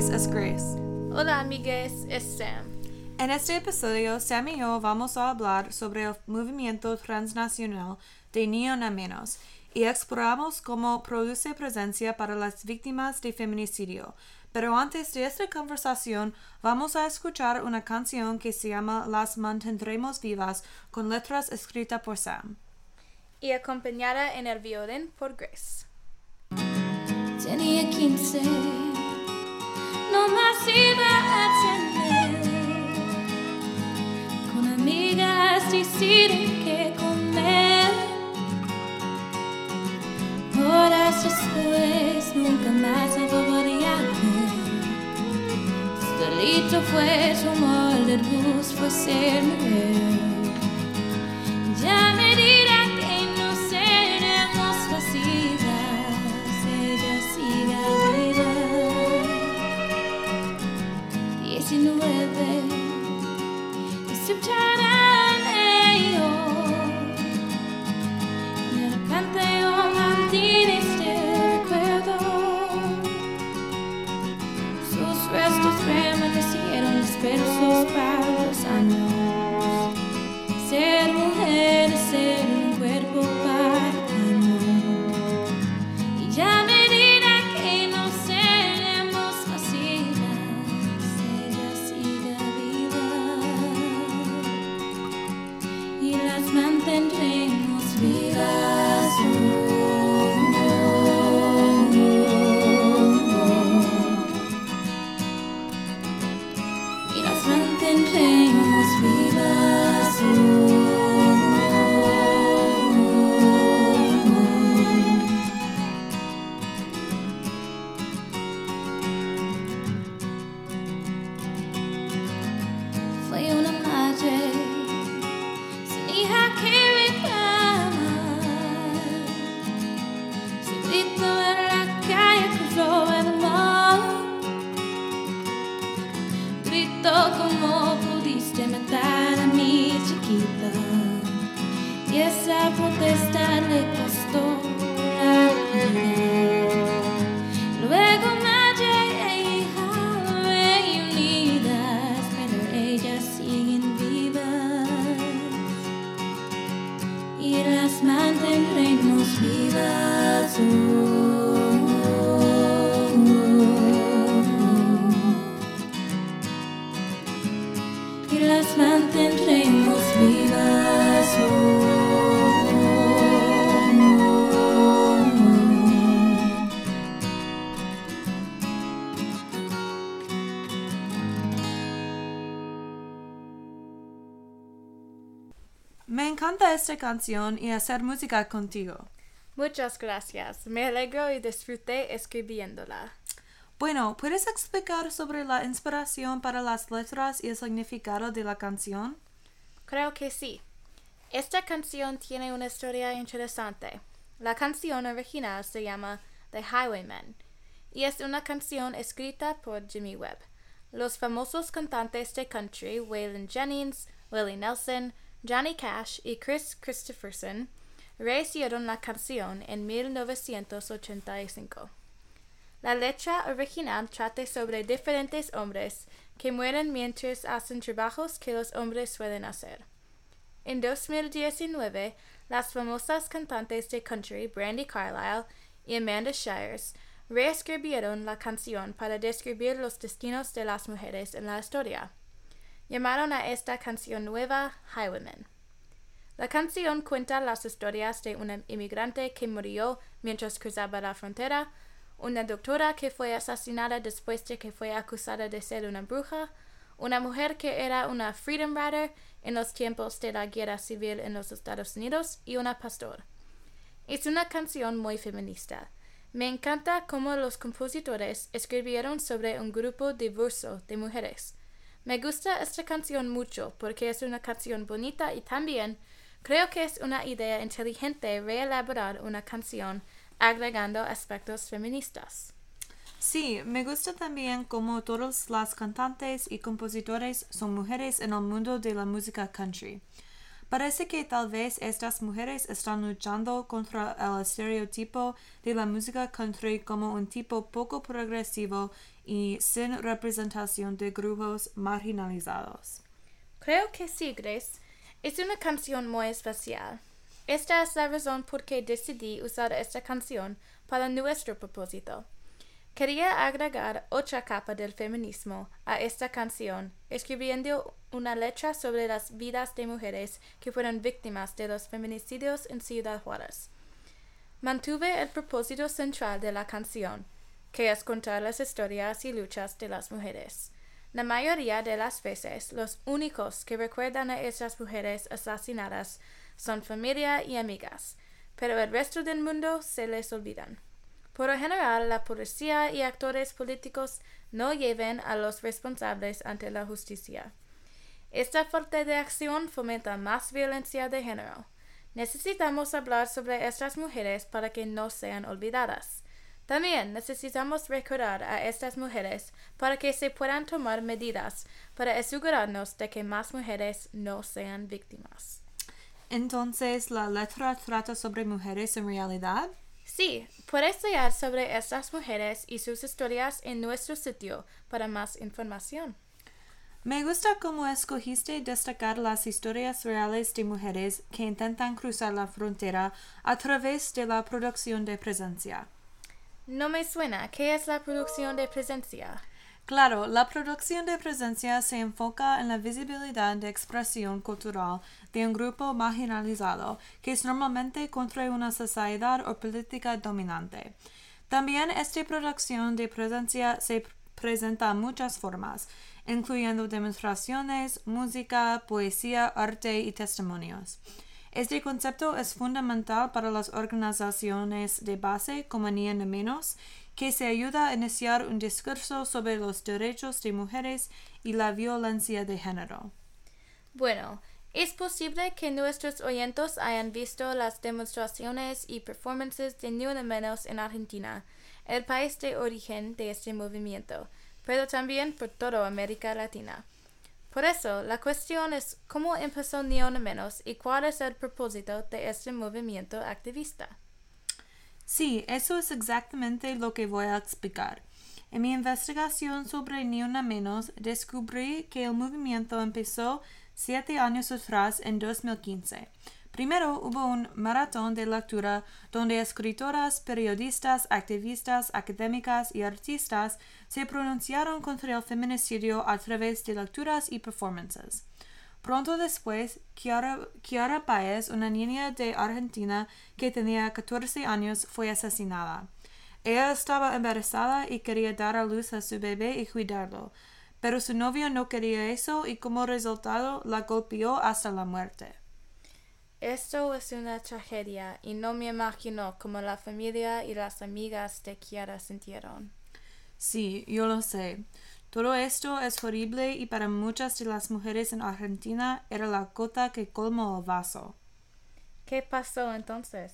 amigues, es Grace. Hola amigues, es Sam. En este episodio, Sam y yo vamos a hablar sobre el movimiento transnacional de Ni Una Menos y exploramos cómo produce presencia para las víctimas de feminicidio. Pero antes de esta conversación, vamos a escuchar una canción que se llama Las mantendremos vivas con letras escritas por Sam. Y acompañada en el violín por Grace. Tenía 15, no más iba a tener. Con amigas deciden qué comer. Horas después, nunca más la volvería a ver. Solito fue su amor, de luz fue ser mujer. Diecinueve, y Me encanta esta canción y hacer música contigo. Muchas gracias. Me alegro y disfruté escribiéndola. Bueno, ¿puedes explicar sobre la inspiración para las letras y el significado de la canción? Creo que sí. Esta canción tiene una historia interesante. La canción original se llama The Highwaymen y es una canción escrita por Jimmy Webb. Los famosos cantantes de country Waylon Jennings, Willie Nelson, Johnny Cash y Chris Christopherson rehicieron la canción en 1985. La letra original trata sobre diferentes hombres que mueren mientras hacen trabajos que los hombres suelen hacer. En 2019, las famosas cantantes de country Brandy Carlisle y Amanda Shires reescribieron la canción para describir los destinos de las mujeres en la historia. Llamaron a esta canción nueva Highwaymen. La canción cuenta las historias de una inmigrante que murió mientras cruzaba la frontera, una doctora que fue asesinada después de que fue acusada de ser una bruja, una mujer que era una Freedom Rider en los tiempos de la guerra civil en los Estados Unidos y una pastor. Es una canción muy feminista. Me encanta cómo los compositores escribieron sobre un grupo diverso de mujeres. Me gusta esta canción mucho porque es una canción bonita y también creo que es una idea inteligente reelaborar una canción agregando aspectos feministas. Sí, me gusta también cómo todas las cantantes y compositores son mujeres en el mundo de la música country. Parece que tal vez estas mujeres están luchando contra el estereotipo de la música country como un tipo poco progresivo y sin representación de grupos marginalizados. Creo que sí, Grace. Es una canción muy especial. Esta es la razón por que decidí usar esta canción para nuestro propósito. Quería agregar otra capa del feminismo a esta canción, escribiendo una letra sobre las vidas de mujeres que fueron víctimas de los feminicidios en Ciudad Juárez. Mantuve el propósito central de la canción, que es contar las historias y luchas de las mujeres. La mayoría de las veces, los únicos que recuerdan a esas mujeres asesinadas son familia y amigas, pero el resto del mundo se les olvidan. Por lo general, la policía y actores políticos no lleven a los responsables ante la justicia. Esta falta de acción fomenta más violencia de género. Necesitamos hablar sobre estas mujeres para que no sean olvidadas. También necesitamos recordar a estas mujeres para que se puedan tomar medidas para asegurarnos de que más mujeres no sean víctimas. Entonces, ¿la letra trata sobre mujeres en realidad? Sí, puedes leer sobre estas mujeres y sus historias en nuestro sitio para más información. Me gusta cómo escogiste destacar las historias reales de mujeres que intentan cruzar la frontera a través de la producción de presencia. No me suena. ¿Qué es la producción de presencia? Claro, la producción de presencia se enfoca en la visibilidad de expresión cultural de un grupo marginalizado, que es normalmente contra una sociedad o política dominante. También esta producción de presencia se presenta en muchas formas, incluyendo demostraciones, música, poesía, arte y testimonios. Este concepto es fundamental para las organizaciones de base como Ni Menos, que se ayuda a iniciar un discurso sobre los derechos de mujeres y la violencia de género. Bueno, es posible que nuestros oyentes hayan visto las demostraciones y performances de Ni Menos en Argentina, el país de origen de este movimiento, pero también por toda América Latina. Por eso, la cuestión es cómo empezó Una Menos y cuál es el propósito de este movimiento activista. Sí, eso es exactamente lo que voy a explicar. En mi investigación sobre Una Menos, descubrí que el movimiento empezó siete años atrás en 2015. Primero hubo un maratón de lectura donde escritoras, periodistas, activistas, académicas y artistas se pronunciaron contra el feminicidio a través de lecturas y performances. Pronto después, Chiara, Chiara Paez, una niña de Argentina que tenía 14 años, fue asesinada. Ella estaba embarazada y quería dar a luz a su bebé y cuidarlo, pero su novio no quería eso y como resultado la golpeó hasta la muerte. Esto es una tragedia y no me imagino cómo la familia y las amigas de Kiara sintieron. Sí, yo lo sé. Todo esto es horrible y para muchas de las mujeres en Argentina era la gota que colmó el vaso. ¿Qué pasó entonces?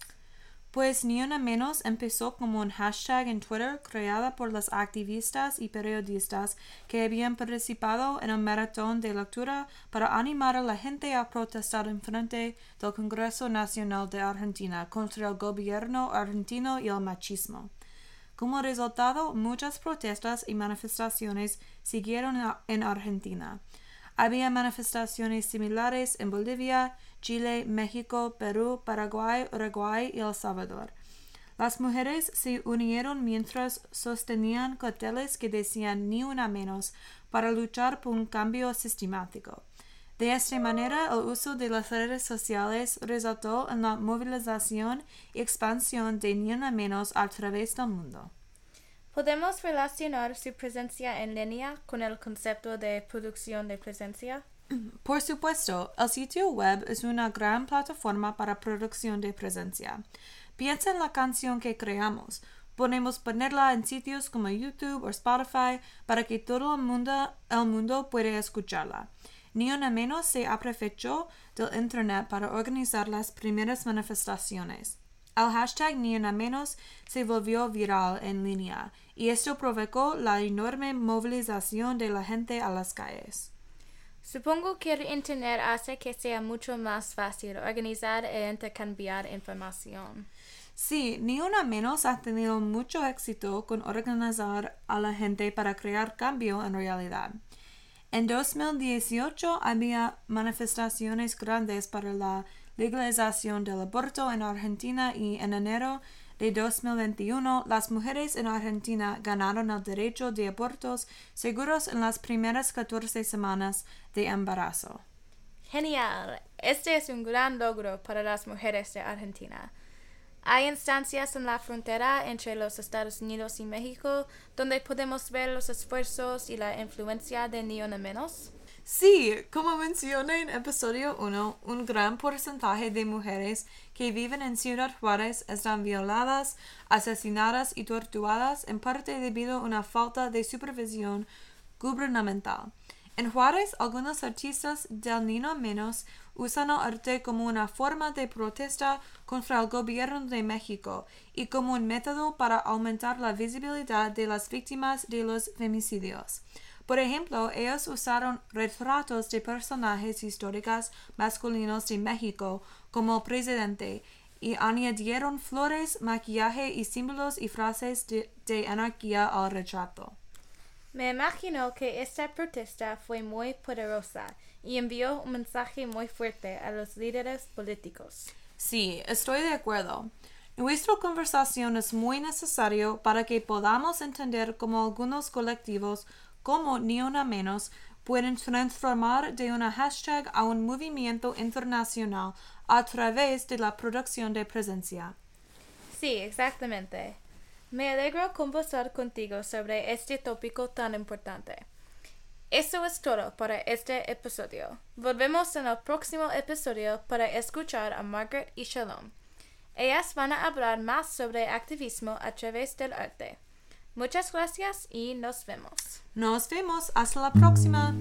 Pues ni una menos empezó como un hashtag en Twitter creada por las activistas y periodistas que habían participado en el maratón de lectura para animar a la gente a protestar en frente del Congreso Nacional de Argentina contra el gobierno argentino y el machismo. Como resultado, muchas protestas y manifestaciones siguieron en Argentina. Había manifestaciones similares en Bolivia, Chile, México, Perú, Paraguay, Uruguay y El Salvador. Las mujeres se unieron mientras sostenían carteles que decían ni una menos para luchar por un cambio sistemático. De esta manera, el uso de las redes sociales resultó en la movilización y expansión de ni una menos a través del mundo. ¿Podemos relacionar su presencia en línea con el concepto de producción de presencia? Por supuesto, el sitio web es una gran plataforma para producción de presencia. Piensa en la canción que creamos. Podemos ponerla en sitios como YouTube o Spotify para que todo el mundo, el mundo pueda escucharla. Ni una menos se aprovechó del Internet para organizar las primeras manifestaciones. El hashtag ni una menos se volvió viral en línea y esto provocó la enorme movilización de la gente a las calles. Supongo que el Internet hace que sea mucho más fácil organizar e intercambiar información. Sí, ni una menos ha tenido mucho éxito con organizar a la gente para crear cambio en realidad. En 2018 había manifestaciones grandes para la legalización del aborto en Argentina y en enero de 2021 las mujeres en Argentina ganaron el derecho de abortos seguros en las primeras 14 semanas de embarazo. Genial. Este es un gran logro para las mujeres de Argentina. Hay instancias en la frontera entre los Estados Unidos y México donde podemos ver los esfuerzos y la influencia de Ni Una Menos. Sí, como mencioné en episodio 1, un gran porcentaje de mujeres que viven en Ciudad Juárez están violadas, asesinadas y torturadas en parte debido a una falta de supervisión gubernamental. En Juárez, algunos artistas del Nino Menos usan el arte como una forma de protesta contra el gobierno de México y como un método para aumentar la visibilidad de las víctimas de los femicidios. Por ejemplo, ellos usaron retratos de personajes históricos masculinos de México como presidente y añadieron flores, maquillaje y símbolos y frases de, de anarquía al retrato. Me imagino que esta protesta fue muy poderosa y envió un mensaje muy fuerte a los líderes políticos. Sí, estoy de acuerdo. Nuestra conversación es muy necesario para que podamos entender cómo algunos colectivos, como Ni Una Menos, pueden transformar de una hashtag a un movimiento internacional a través de la producción de presencia. Sí, exactamente. Me alegro conversar contigo sobre este tópico tan importante. Eso es todo para este episodio. Volvemos en el próximo episodio para escuchar a Margaret y Shalom. Ellas van a hablar más sobre activismo a través del arte. Muchas gracias y nos vemos. Nos vemos. Hasta la próxima.